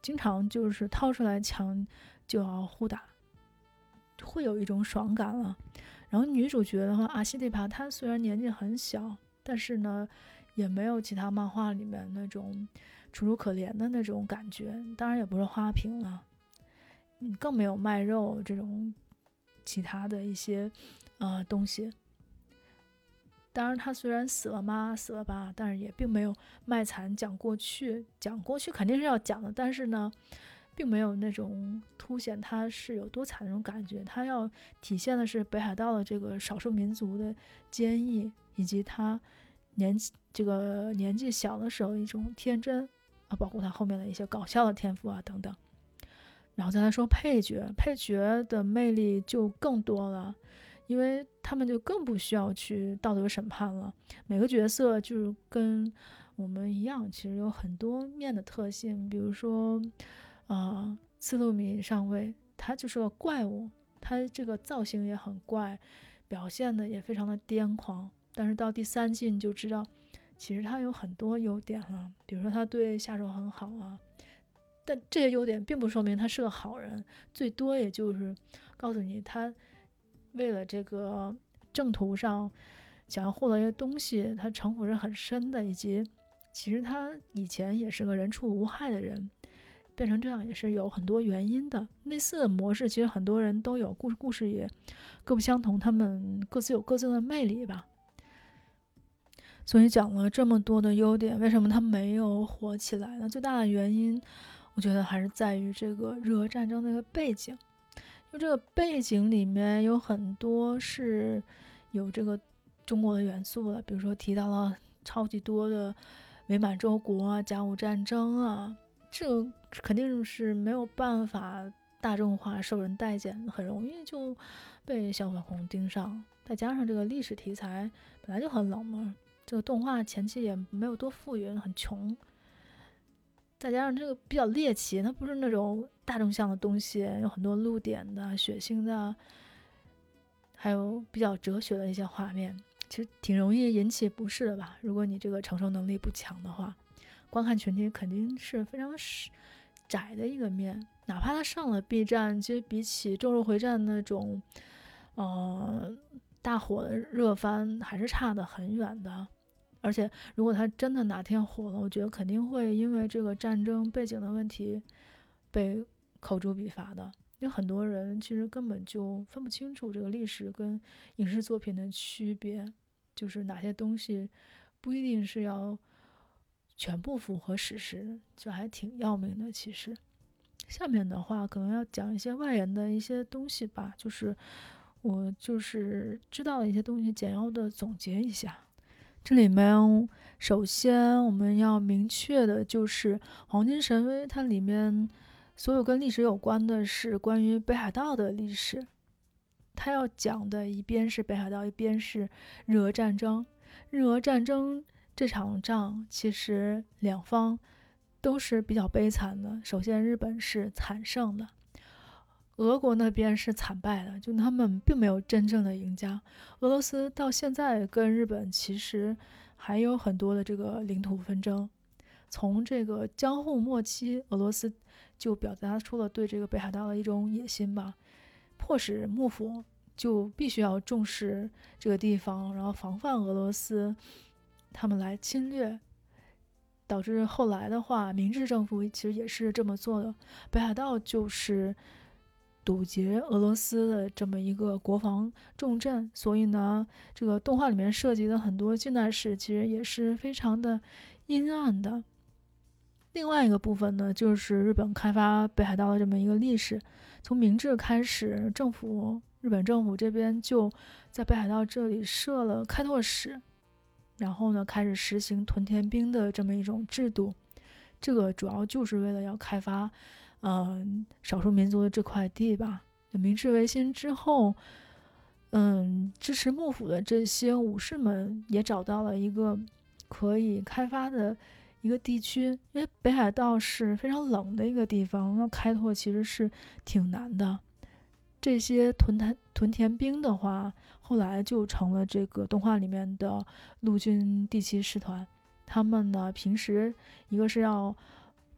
经常就是掏出来枪就要互打，会有一种爽感了。然后女主角的话，阿西蒂帕，她虽然年纪很小，但是呢，也没有其他漫画里面那种楚楚可怜的那种感觉，当然也不是花瓶了，嗯，更没有卖肉这种其他的一些呃东西。当然，他虽然死了妈死了爸，但是也并没有卖惨讲过去，讲过去肯定是要讲的，但是呢。并没有那种凸显他是有多惨那种感觉，他要体现的是北海道的这个少数民族的坚毅，以及他年纪这个年纪小的时候一种天真啊，包括他后面的一些搞笑的天赋啊等等。然后再来说配角，配角的魅力就更多了，因为他们就更不需要去道德审判了，每个角色就是跟我们一样，其实有很多面的特性，比如说。啊，次路米上尉，他就是个怪物，他这个造型也很怪，表现的也非常的癫狂。但是到第三季你就知道，其实他有很多优点了，比如说他对下属很好啊。但这些优点并不说明他是个好人，最多也就是告诉你他为了这个正途上想要获得一些东西，他城府是很深的，以及其实他以前也是个人畜无害的人。变成这样也是有很多原因的。类似的模式其实很多人都有，故事故事也各不相同，他们各自有各自的魅力吧。所以讲了这么多的优点，为什么它没有火起来呢？最大的原因，我觉得还是在于这个日俄战争那个背景，就这个背景里面有很多是有这个中国的元素的，比如说提到了超级多的伪满洲国啊、甲午战争啊。这肯定是没有办法大众化、受人待见，很容易就被小粉红盯上。再加上这个历史题材本来就很冷门，这个动画前期也没有多富裕，很穷。再加上这个比较猎奇，它不是那种大众向的东西，有很多露点的、血腥的，还有比较哲学的一些画面，其实挺容易引起不适的吧？如果你这个承受能力不强的话。观看群体肯定是非常窄的一个面，哪怕他上了 B 站，其实比起《咒术回战》那种，呃，大火的热番，还是差得很远的。而且，如果他真的哪天火了，我觉得肯定会因为这个战争背景的问题被口诛笔伐的。因为很多人其实根本就分不清楚这个历史跟影视作品的区别，就是哪些东西不一定是要。全部符合史实，就还挺要命的。其实，下面的话可能要讲一些外延的一些东西吧，就是我就是知道的一些东西，简要的总结一下。这里面首先我们要明确的就是《黄金神威》，它里面所有跟历史有关的是关于北海道的历史，它要讲的一边是北海道，一边是日俄战争，日俄战争。这场仗其实两方都是比较悲惨的。首先，日本是惨胜的，俄国那边是惨败的，就他们并没有真正的赢家。俄罗斯到现在跟日本其实还有很多的这个领土纷争。从这个江户末期，俄罗斯就表达出了对这个北海道的一种野心吧，迫使幕府就必须要重视这个地方，然后防范俄罗斯。他们来侵略，导致后来的话，明治政府其实也是这么做的。北海道就是堵截俄罗斯的这么一个国防重镇，所以呢，这个动画里面涉及的很多近代史其实也是非常的阴暗的。另外一个部分呢，就是日本开发北海道的这么一个历史，从明治开始，政府日本政府这边就在北海道这里设了开拓使。然后呢，开始实行屯田兵的这么一种制度，这个主要就是为了要开发，嗯，少数民族的这块地吧。明治维新之后，嗯，支持幕府的这些武士们也找到了一个可以开发的一个地区，因为北海道是非常冷的一个地方，要开拓其实是挺难的。这些屯田屯田兵的话，后来就成了这个动画里面的陆军第七师团。他们呢，平时一个是要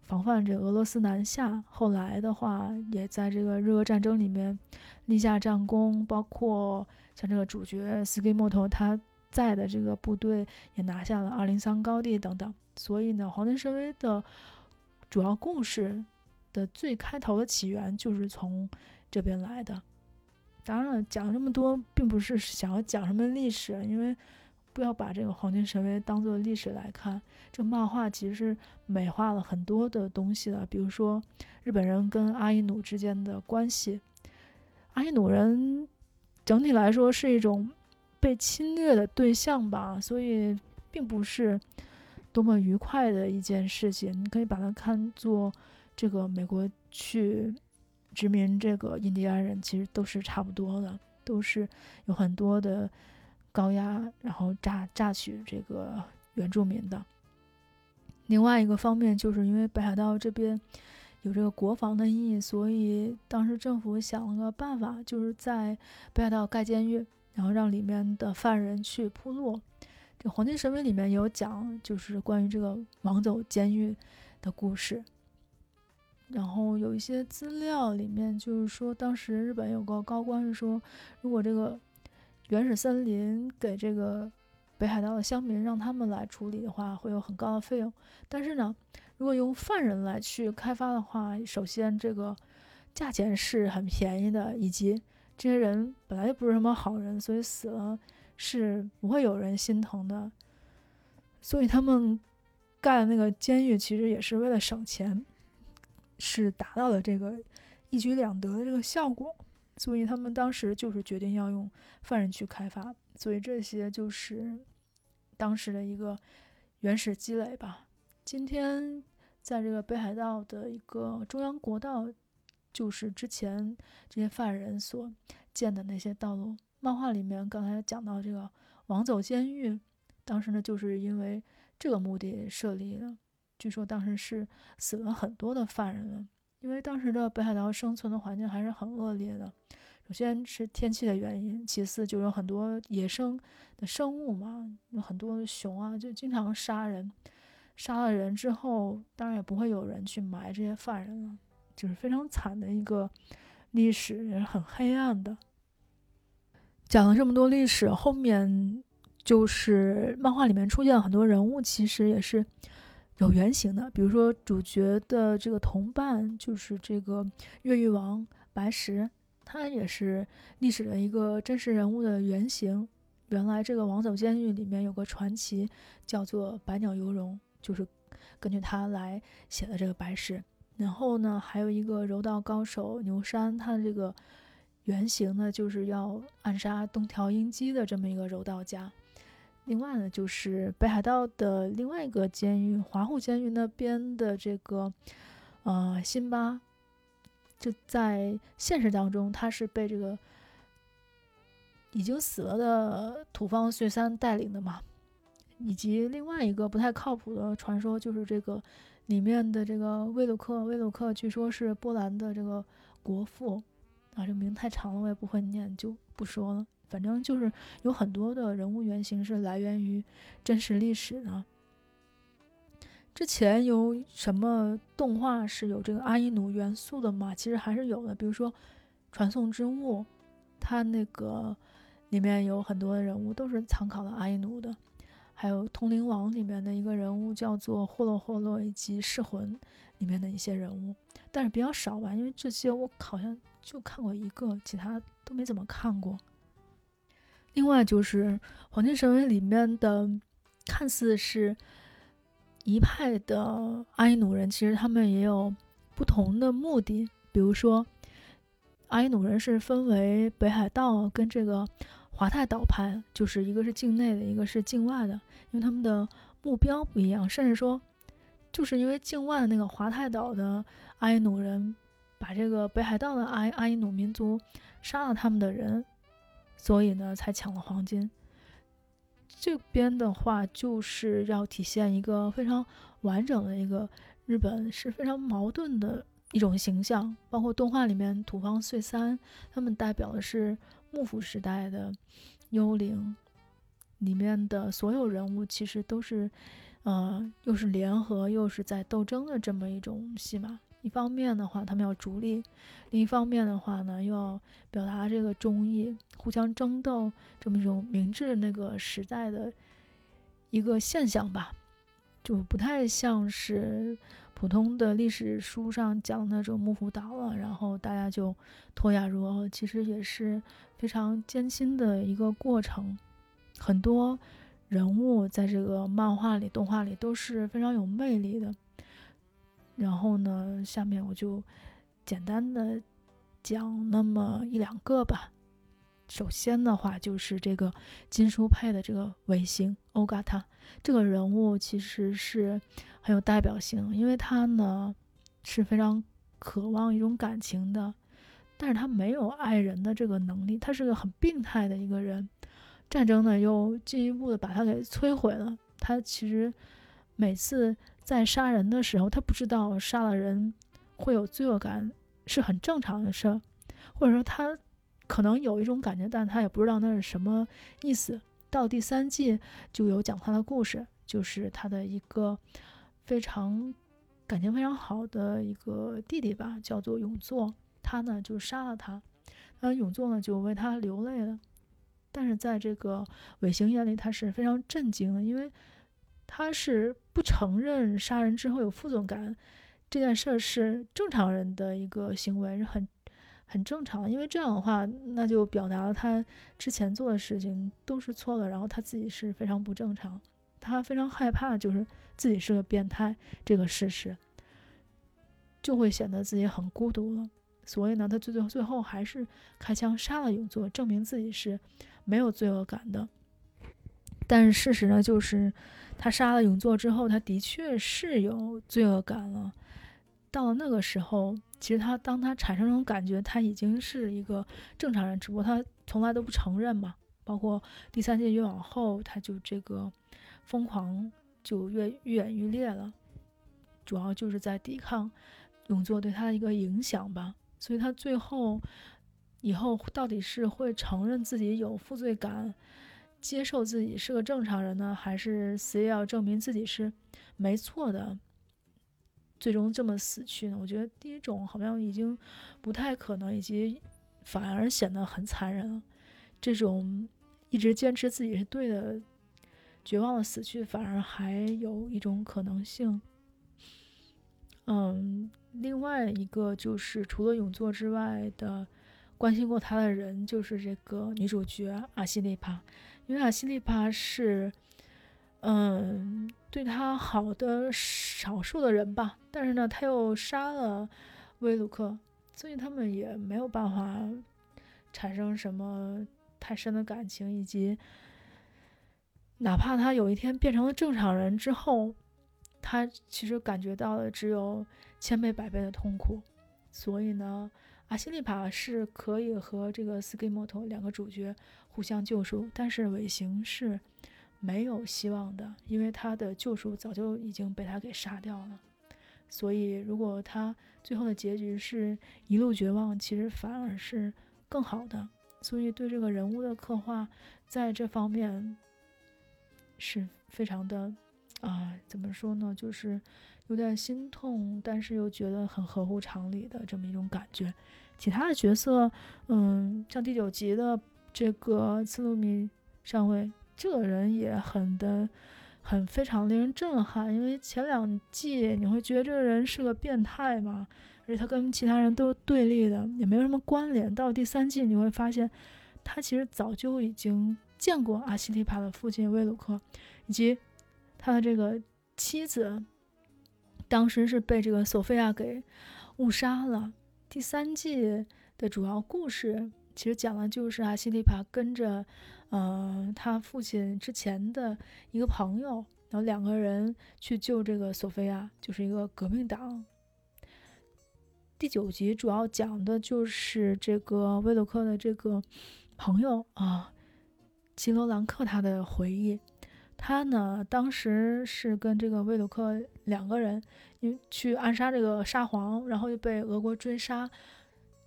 防范这俄罗斯南下。后来的话，也在这个日俄战争里面立下战功，包括像这个主角斯基莫托他在的这个部队也拿下了二零三高地等等。所以呢，黄金神威的主要故事的最开头的起源就是从这边来的。当然了，讲这么多并不是想要讲什么历史，因为不要把这个黄金神威当做历史来看。这漫画其实是美化了很多的东西的，比如说日本人跟阿伊努之间的关系。阿伊努人整体来说是一种被侵略的对象吧，所以并不是。多么愉快的一件事情！你可以把它看作，这个美国去殖民这个印第安人，其实都是差不多的，都是有很多的高压，然后榨榨取这个原住民的。另外一个方面，就是因为北海道这边有这个国防的意义，所以当时政府想了个办法，就是在北海道盖监狱，然后让里面的犯人去铺路。《这黄金神威》里面有讲，就是关于这个王走监狱的故事。然后有一些资料里面就是说，当时日本有个高官是说，如果这个原始森林给这个北海道的乡民让他们来处理的话，会有很高的费用。但是呢，如果用犯人来去开发的话，首先这个价钱是很便宜的，以及这些人本来就不是什么好人，所以死了。是不会有人心疼的，所以他们盖那个监狱其实也是为了省钱，是达到了这个一举两得的这个效果。所以他们当时就是决定要用犯人去开发，所以这些就是当时的一个原始积累吧。今天在这个北海道的一个中央国道，就是之前这些犯人所建的那些道路。漫画里面刚才讲到这个王走监狱，当时呢就是因为这个目的设立的。据说当时是死了很多的犯人了，因为当时的北海道生存的环境还是很恶劣的。首先是天气的原因，其次就有很多野生的生物嘛，有很多熊啊，就经常杀人。杀了人之后，当然也不会有人去埋这些犯人了，就是非常惨的一个历史，也是很黑暗的。讲了这么多历史，后面就是漫画里面出现很多人物，其实也是有原型的。比如说主角的这个同伴，就是这个越狱王白石，他也是历史的一个真实人物的原型。原来这个王走监狱里面有个传奇，叫做百鸟游荣，就是根据他来写的这个白石。然后呢，还有一个柔道高手牛山，他的这个。原型呢，就是要暗杀东条英机的这么一个柔道家。另外呢，就是北海道的另外一个监狱华户监狱那边的这个呃辛巴，就在现实当中，他是被这个已经死了的土方岁三带领的嘛。以及另外一个不太靠谱的传说，就是这个里面的这个威鲁克，威鲁克据说是波兰的这个国父。啊，这名太长了，我也不会念，就不说了。反正就是有很多的人物原型是来源于真实历史的。之前有什么动画是有这个阿伊努元素的吗？其实还是有的，比如说《传送之物》，它那个里面有很多的人物都是参考了阿伊努的。还有《通灵王》里面的一个人物叫做霍洛霍洛，以及《噬魂》里面的一些人物，但是比较少吧，因为这些我好像就看过一个，其他都没怎么看过。另外就是《黄金神威》里面的看似是一派的阿伊努人，其实他们也有不同的目的，比如说阿伊努人是分为北海道跟这个。华泰岛派就是一个是境内的，一个是境外的，因为他们的目标不一样，甚至说，就是因为境外的那个华泰岛的阿伊努人把这个北海道的阿阿伊努民族杀了他们的人，所以呢才抢了黄金。这边的话就是要体现一个非常完整的一个日本是非常矛盾的一种形象，包括动画里面土方岁三他们代表的是。幕府时代的幽灵里面的所有人物，其实都是呃，又是联合又是在斗争的这么一种戏码。一方面的话，他们要逐利；另一方面的话呢，又要表达这个忠义，互相争斗这么一种明治那个时代的一个现象吧，就不太像是普通的历史书上讲的那种幕府倒了，然后大家就脱亚入欧，其实也是非常艰辛的一个过程。很多人物在这个漫画里、动画里都是非常有魅力的。然后呢，下面我就简单的讲那么一两个吧。首先的话，就是这个金书配的这个尾星欧嘎塔这个人物，其实是很有代表性，因为他呢是非常渴望一种感情的，但是他没有爱人的这个能力，他是个很病态的一个人。战争呢，又进一步的把他给摧毁了。他其实每次。在杀人的时候，他不知道杀了人会有罪恶感是很正常的事儿，或者说他可能有一种感觉，但他也不知道那是什么意思。到第三季就有讲他的故事，就是他的一个非常感情非常好的一个弟弟吧，叫做永作，他呢就杀了他，那永作呢就为他流泪了。但是在这个尾行眼里，他是非常震惊的，因为。他是不承认杀人之后有负罪感这件事儿是正常人的一个行为，是很很正常。因为这样的话，那就表达了他之前做的事情都是错的，然后他自己是非常不正常。他非常害怕，就是自己是个变态这个事实，就会显得自己很孤独了。所以呢，他最最最后还是开枪杀了永作，证明自己是没有罪恶感的。但是事实呢，就是他杀了永作之后，他的确是有罪恶感了。到了那个时候，其实他当他产生这种感觉，他已经是一个正常人，只不过他从来都不承认嘛。包括第三季越往后，他就这个疯狂就越愈演愈烈了，主要就是在抵抗永作对他的一个影响吧。所以他最后以后到底是会承认自己有负罪感？接受自己是个正常人呢，还是死也要证明自己是没错的，最终这么死去呢？我觉得第一种好像已经不太可能，以及反而显得很残忍了。这种一直坚持自己是对的、绝望的死去，反而还有一种可能性。嗯，另外一个就是除了永作之外的。关心过他的人就是这个女主角阿西内帕，因为阿西利帕是，嗯，对他好的少数的人吧。但是呢，他又杀了威鲁克，所以他们也没有办法产生什么太深的感情，以及哪怕他有一天变成了正常人之后，他其实感觉到的只有千倍百倍的痛苦。所以呢。阿西利帕是可以和这个斯基莫托两个主角互相救赎，但是尾行是没有希望的，因为他的救赎早就已经被他给杀掉了。所以，如果他最后的结局是一路绝望，其实反而是更好的。所以，对这个人物的刻画，在这方面是非常的啊，怎么说呢？就是有点心痛，但是又觉得很合乎常理的这么一种感觉。其他的角色，嗯，像第九集的这个次鲁米上尉，这个人也很的很非常令人震撼。因为前两季你会觉得这个人是个变态嘛，而且他跟其他人都是对立的，也没有什么关联。到第三季你会发现，他其实早就已经见过阿西利帕的父亲威鲁克，以及他的这个妻子，当时是被这个索菲亚给误杀了。第三季的主要故事其实讲的就是阿西利帕跟着，呃，他父亲之前的一个朋友，然后两个人去救这个索菲亚，就是一个革命党。第九集主要讲的就是这个威鲁克的这个朋友啊，吉罗兰克他的回忆。他呢，当时是跟这个威鲁克两个人，因为去暗杀这个沙皇，然后又被俄国追杀，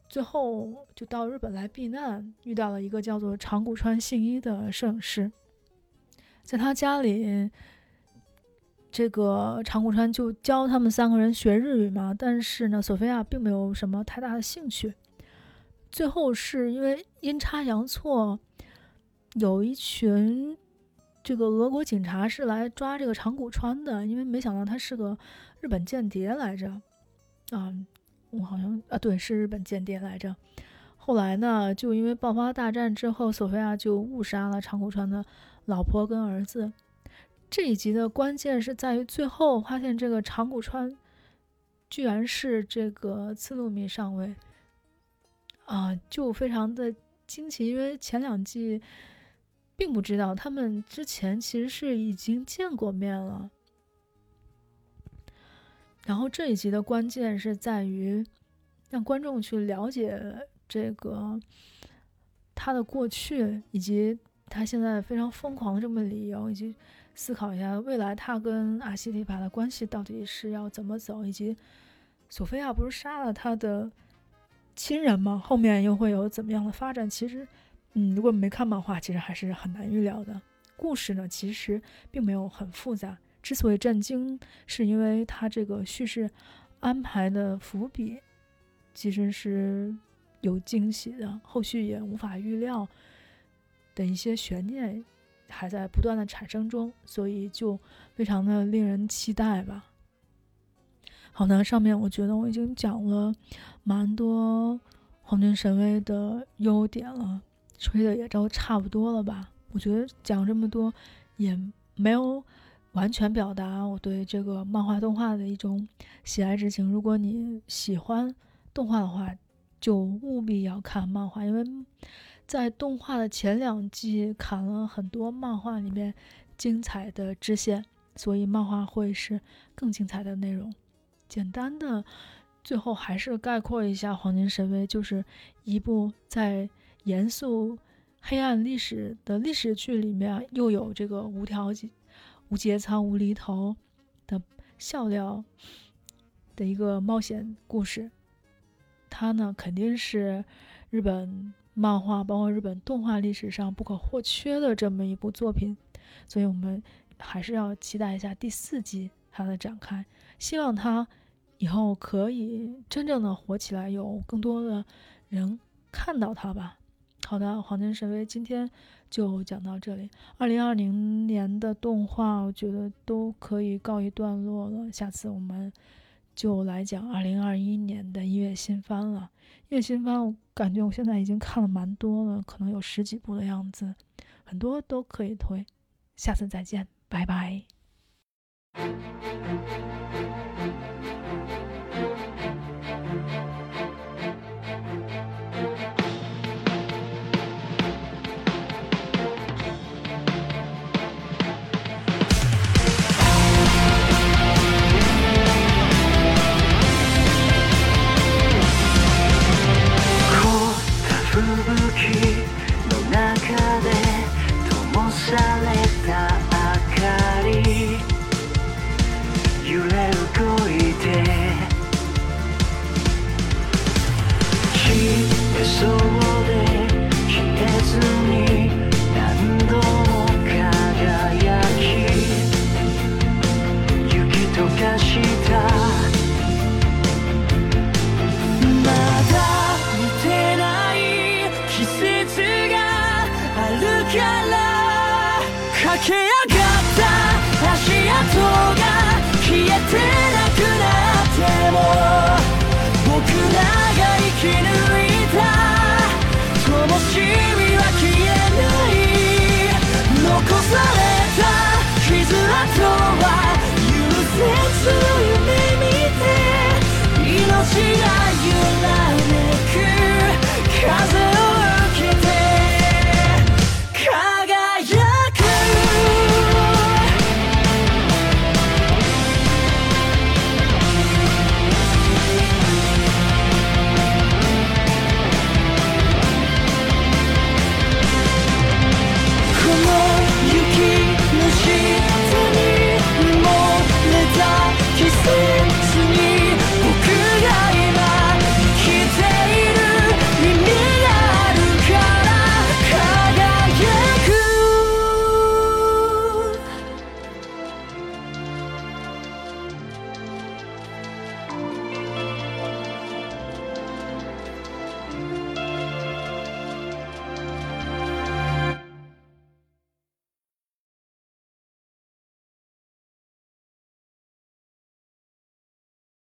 最后就到日本来避难，遇到了一个叫做长谷川信一的摄影师，在他家里这个长谷川就教他们三个人学日语嘛，但是呢，索菲亚并没有什么太大的兴趣。最后是因为阴差阳错，有一群这个俄国警察是来抓这个长谷川的，因为没想到他是个日本间谍来着。啊，我好像啊，对，是日本间谍来着。后来呢，就因为爆发大战之后，索菲亚就误杀了长谷川的老婆跟儿子。这一集的关键是在于最后发现这个长谷川居然是这个次路米上尉，啊，就非常的惊奇，因为前两季并不知道，他们之前其实是已经见过面了。然后这一集的关键是在于让观众去了解。这个他的过去，以及他现在非常疯狂的这么理由，以及思考一下未来他跟阿西提帕的关系到底是要怎么走，以及索菲亚不是杀了他的亲人吗？后面又会有怎么样的发展？其实，嗯，如果没看漫画，其实还是很难预料的。故事呢，其实并没有很复杂。之所以震惊，是因为他这个叙事安排的伏笔其实是。有惊喜的，后续也无法预料的一些悬念还在不断的产生中，所以就非常的令人期待吧。好的，上面我觉得我已经讲了蛮多黄金神威的优点了，吹的也都差不多了吧？我觉得讲这么多也没有完全表达我对这个漫画动画的一种喜爱之情。如果你喜欢动画的话，就务必要看漫画，因为在动画的前两季砍了很多漫画里面精彩的支线，所以漫画会是更精彩的内容。简单的，最后还是概括一下《黄金神威》，就是一部在严肃黑暗历史的历史剧里面，又有这个无条件、无节操、无厘头的笑料的一个冒险故事。它呢，肯定是日本漫画，包括日本动画历史上不可或缺的这么一部作品，所以我们还是要期待一下第四季它的展开，希望它以后可以真正的火起来，有更多的人看到它吧。好的，黄金神威今天就讲到这里。二零二零年的动画，我觉得都可以告一段落了，下次我们。就来讲二零二一年的音乐新番了。音乐新番，我感觉我现在已经看了蛮多了，可能有十几部的样子，很多都可以推。下次再见，拜拜。shall